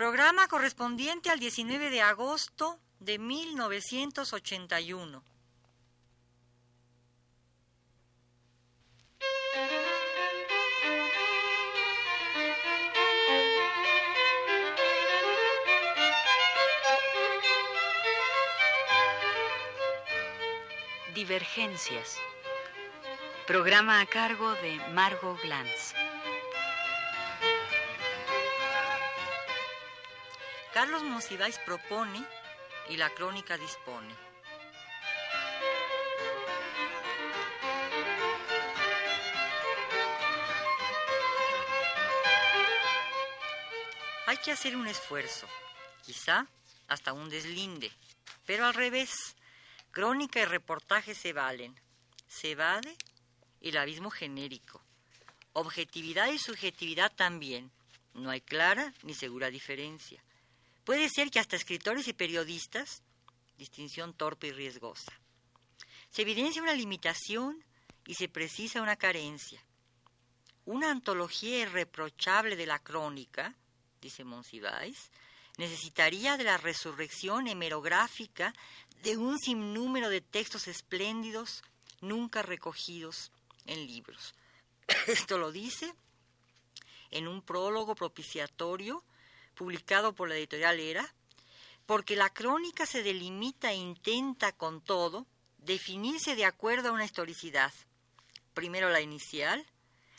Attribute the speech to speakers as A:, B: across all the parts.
A: Programa correspondiente al 19 de agosto de 1981.
B: Divergencias. Programa a cargo de Margot Glantz.
A: Carlos Monsiváis propone y la crónica dispone. Hay que hacer un esfuerzo, quizá hasta un deslinde, pero al revés, crónica y reportaje se valen. Se evade el abismo genérico. Objetividad y subjetividad también. No hay clara ni segura diferencia. Puede ser que hasta escritores y periodistas, distinción torpe y riesgosa. Se evidencia una limitación y se precisa una carencia. Una antología irreprochable de la crónica, dice Monsiváis, necesitaría de la resurrección hemerográfica de un sinnúmero de textos espléndidos nunca recogidos en libros. Esto lo dice en un prólogo propiciatorio publicado por la editorial Era, porque la crónica se delimita e intenta con todo definirse de acuerdo a una historicidad. Primero la inicial,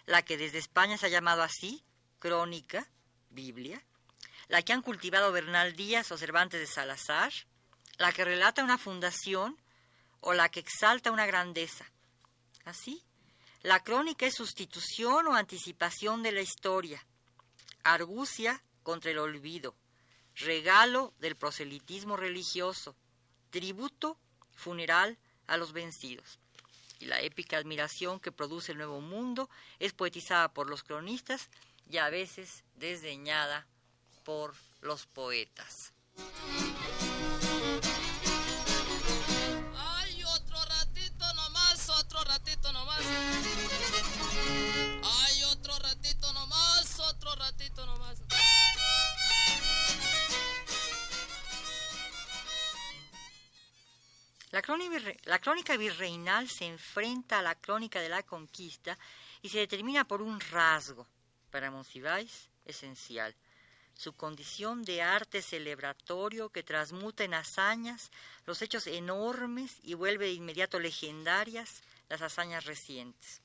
A: la que desde España se ha llamado así, crónica, Biblia, la que han cultivado Bernal Díaz o Cervantes de Salazar, la que relata una fundación o la que exalta una grandeza. Así, la crónica es sustitución o anticipación de la historia, argucia contra el olvido, regalo del proselitismo religioso, tributo funeral a los vencidos. Y la épica admiración que produce el nuevo mundo es poetizada por los cronistas y a veces desdeñada por los poetas. La crónica, virreinal se enfrenta a la crónica de la conquista y se determina por un rasgo, para Monsiváis, esencial, su condición de arte celebratorio que transmuta en hazañas los hechos enormes y vuelve de inmediato legendarias las hazañas recientes.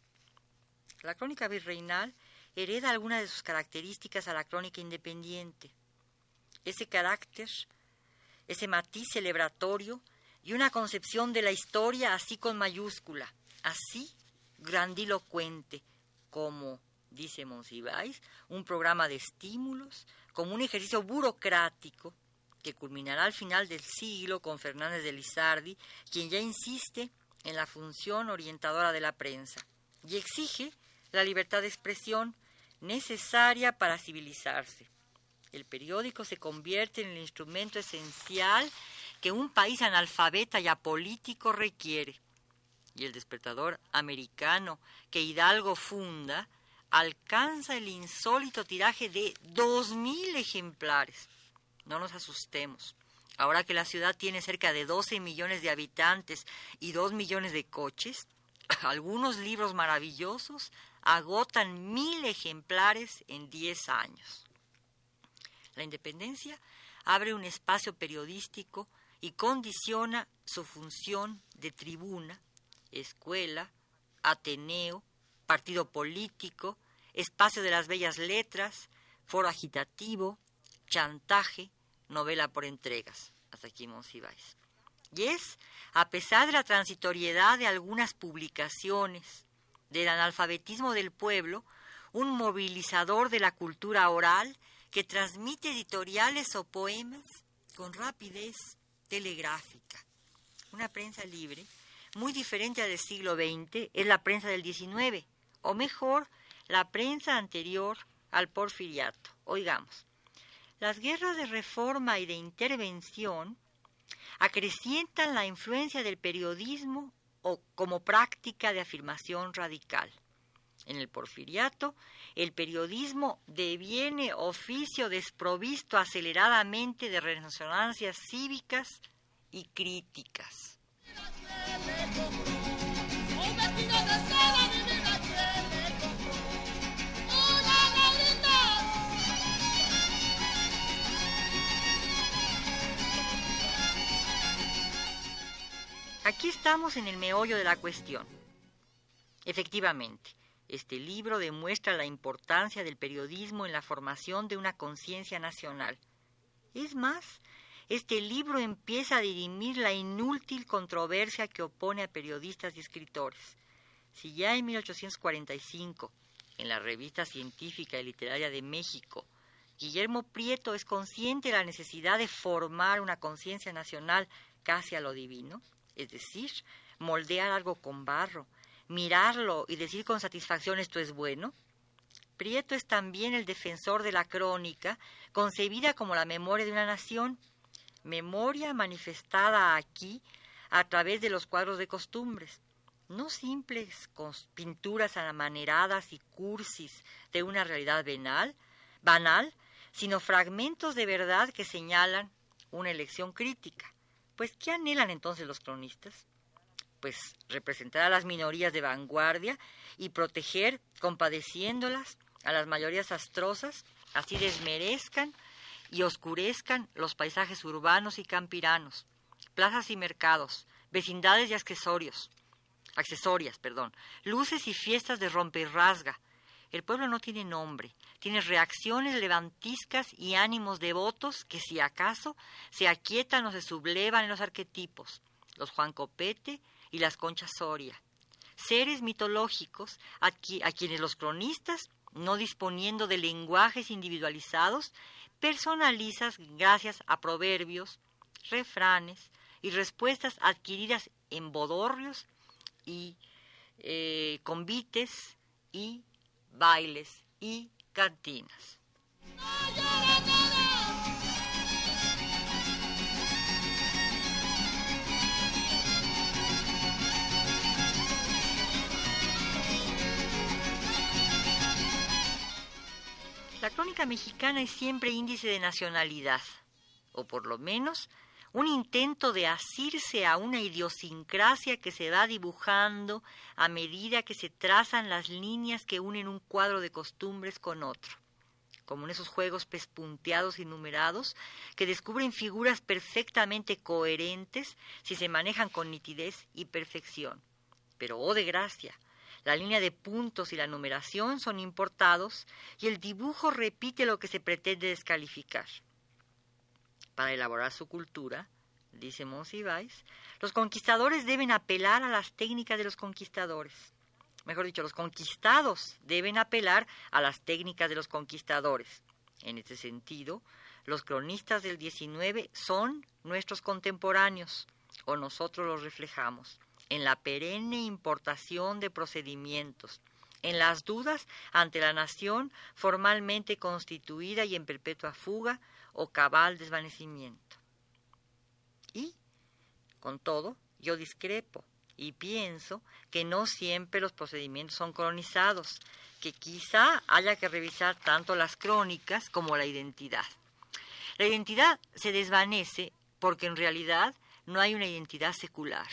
A: La crónica virreinal hereda algunas de sus características a la crónica independiente. Ese carácter, ese matiz celebratorio y una concepción de la historia así con mayúscula, así grandilocuente, como, dice Monsiváis, un programa de estímulos, como un ejercicio burocrático que culminará al final del siglo con Fernández de Lizardi, quien ya insiste en la función orientadora de la prensa y exige la libertad de expresión necesaria para civilizarse. El periódico se convierte en el instrumento esencial que un país analfabeta y apolítico requiere. Y el despertador americano que Hidalgo funda alcanza el insólito tiraje de dos mil ejemplares. No nos asustemos. Ahora que la ciudad tiene cerca de 12 millones de habitantes y dos millones de coches, algunos libros maravillosos agotan mil ejemplares en diez años. La independencia abre un espacio periodístico y condiciona su función de tribuna, escuela, ateneo, partido político, espacio de las bellas letras, foro agitativo, chantaje, novela por entregas. Hasta aquí Monsiváis. Y es, a pesar de la transitoriedad de algunas publicaciones, del analfabetismo del pueblo, un movilizador de la cultura oral que transmite editoriales o poemas con rapidez telegráfica. Una prensa libre, muy diferente al del siglo XX, es la prensa del XIX, o mejor, la prensa anterior al porfiriato. Oigamos, las guerras de reforma y de intervención acrecientan la influencia del periodismo o como práctica de afirmación radical. En el porfiriato, el periodismo deviene oficio desprovisto aceleradamente de resonancias cívicas y críticas. Aquí estamos en el meollo de la cuestión. Efectivamente, este libro demuestra la importancia del periodismo en la formación de una conciencia nacional. Es más, este libro empieza a dirimir la inútil controversia que opone a periodistas y escritores. Si ya en 1845, en la Revista Científica y Literaria de México, Guillermo Prieto es consciente de la necesidad de formar una conciencia nacional casi a lo divino, es decir, moldear algo con barro, mirarlo y decir con satisfacción esto es bueno? Prieto es también el defensor de la crónica, concebida como la memoria de una nación, memoria manifestada aquí a través de los cuadros de costumbres, no simples pinturas amaneradas y cursis de una realidad banal, banal, sino fragmentos de verdad que señalan una elección crítica. Pues, ¿qué anhelan entonces los cronistas? Pues representar a las minorías de vanguardia y proteger, compadeciéndolas, a las mayorías astrosas, así desmerezcan y oscurezcan los paisajes urbanos y campiranos, plazas y mercados, vecindades y accesorios, accesorias, perdón, luces y fiestas de rompe y rasga. El pueblo no tiene nombre, tiene reacciones levantiscas y ánimos devotos que si acaso se aquietan o se sublevan en los arquetipos, los Juan Copete y las Conchas Soria. Seres mitológicos a, quienes los cronistas, no disponiendo de lenguajes individualizados, personalizas gracias a proverbios, refranes y respuestas adquiridas en bodorrios y eh, convites y bailes y cantinas. La crónica mexicana es siempre índice de nacionalidad, o por lo menos un intento de asirse a una idiosincrasia que se va dibujando a medida que se trazan las líneas que unen un cuadro de costumbres con otro, como en esos juegos pespunteados y numerados que descubren figuras perfectamente coherentes si se manejan con nitidez y perfección. Pero, oh de gracia, la línea de puntos y la numeración son importados y el dibujo repite lo que se pretende descalificar. Para elaborar su cultura, dice Monsiváis, los conquistadores deben apelar a las técnicas de los conquistadores. Mejor dicho, los conquistados deben apelar a las técnicas de los conquistadores. En este sentido, los cronistas del XIX son nuestros contemporáneos, o nosotros los reflejamos en la perenne importación de procedimientos, en las dudas ante la nación formalmente constituida y en perpetua fuga o cabal desvanecimiento. Y, con todo, yo discrepo y pienso que no siempre los procedimientos son cronizados, que quizá haya que revisar tanto las crónicas como la identidad. La identidad se desvanece porque en realidad no hay una identidad secular.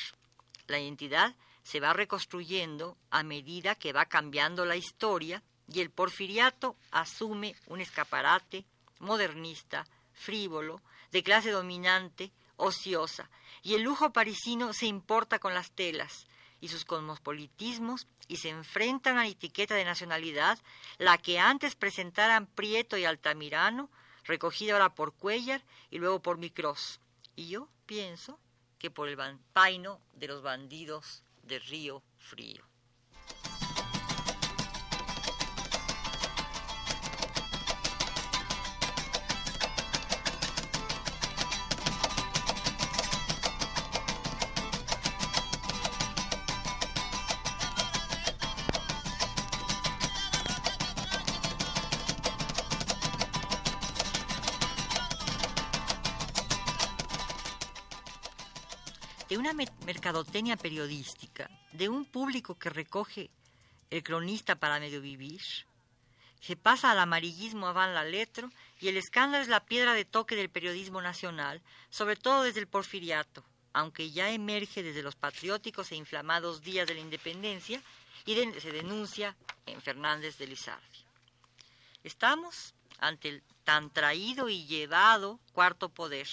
A: La identidad se va reconstruyendo a medida que va cambiando la historia y el porfiriato asume un escaparate modernista, frívolo, de clase dominante, ociosa, y el lujo parisino se importa con las telas y sus cosmopolitismos y se enfrenta a una etiqueta de nacionalidad, la que antes presentaran Prieto y Altamirano, recogida ahora por Cuellar y luego por Micros. Y yo pienso que por el paino de los bandidos de Río Frío. De una mercadotecnia periodística, de un público que recoge el cronista para medio vivir. Se pasa al amarillismo van la letra y el escándalo es la piedra de toque del periodismo nacional, sobre todo desde el porfiriato, aunque ya emerge desde los patrióticos e inflamados días de la independencia y se denuncia en Fernández de Lizardi. Estamos ante el tan traído y llevado cuarto poder,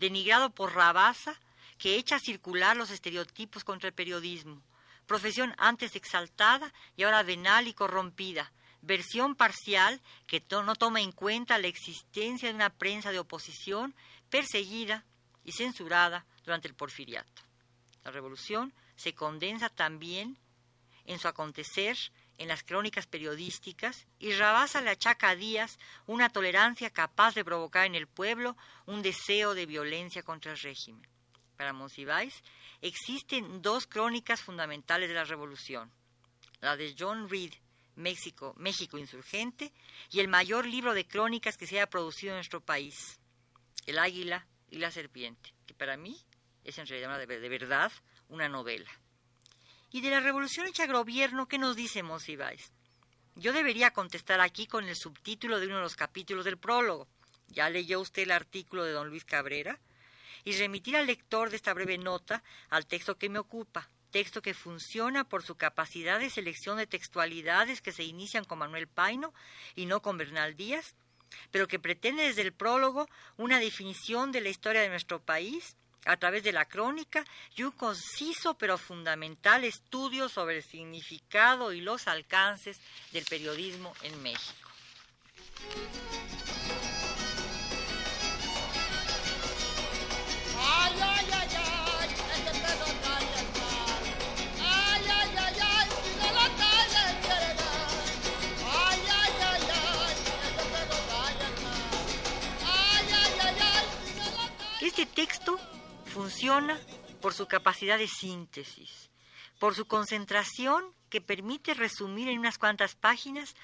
A: denigrado por Rabasa, que echa a circular los estereotipos contra el periodismo, profesión antes exaltada y ahora venal y corrompida, versión parcial que no toma en cuenta la existencia de una prensa de oposición perseguida y censurada durante el porfiriato. La revolución se condensa también en su acontecer en las crónicas periodísticas y Rabasa le achaca a una tolerancia capaz de provocar en el pueblo un deseo de violencia contra el régimen. Para Monsiváis existen dos crónicas fundamentales de la revolución, la de John Reed, México, México insurgente, y el mayor libro de crónicas que se haya producido en nuestro país, El águila y la serpiente, que para mí es en realidad de, de verdad una novela. Y de la revolución hecha gobierno, ¿qué nos dice Monsiváis? Yo debería contestar aquí con el subtítulo de uno de los capítulos del prólogo. Ya leyó usted el artículo de don Luis Cabrera y remitir al lector de esta breve nota al texto que me ocupa, texto que funciona por su capacidad de selección de textualidades que se inician con Manuel Paino y no con Bernal Díaz, pero que pretende desde el prólogo una definición de la historia de nuestro país a través de la crónica y un conciso pero fundamental estudio sobre el significado y los alcances del periodismo en México. Este texto funciona por su capacidad de síntesis, por su concentración que permite resumir en unas cuantas páginas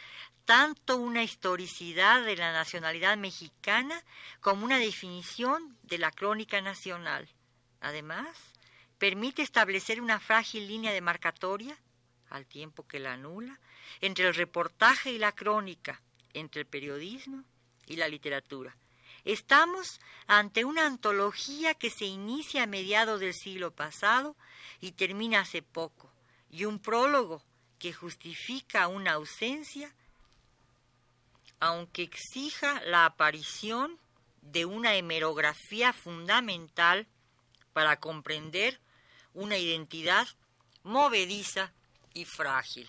A: tanto una historicidad de la nacionalidad mexicana como una definición de la crónica nacional. Además, permite establecer una frágil línea de marcatoria, al tiempo que la anula, entre el reportaje y la crónica, entre el periodismo y la literatura Estamos ante una antología que se inicia a mediados del siglo pasado y termina hace poco, y un prólogo que justifica una ausencia, aunque exija la aparición de una hemerografía fundamental para comprender una identidad movediza y frágil.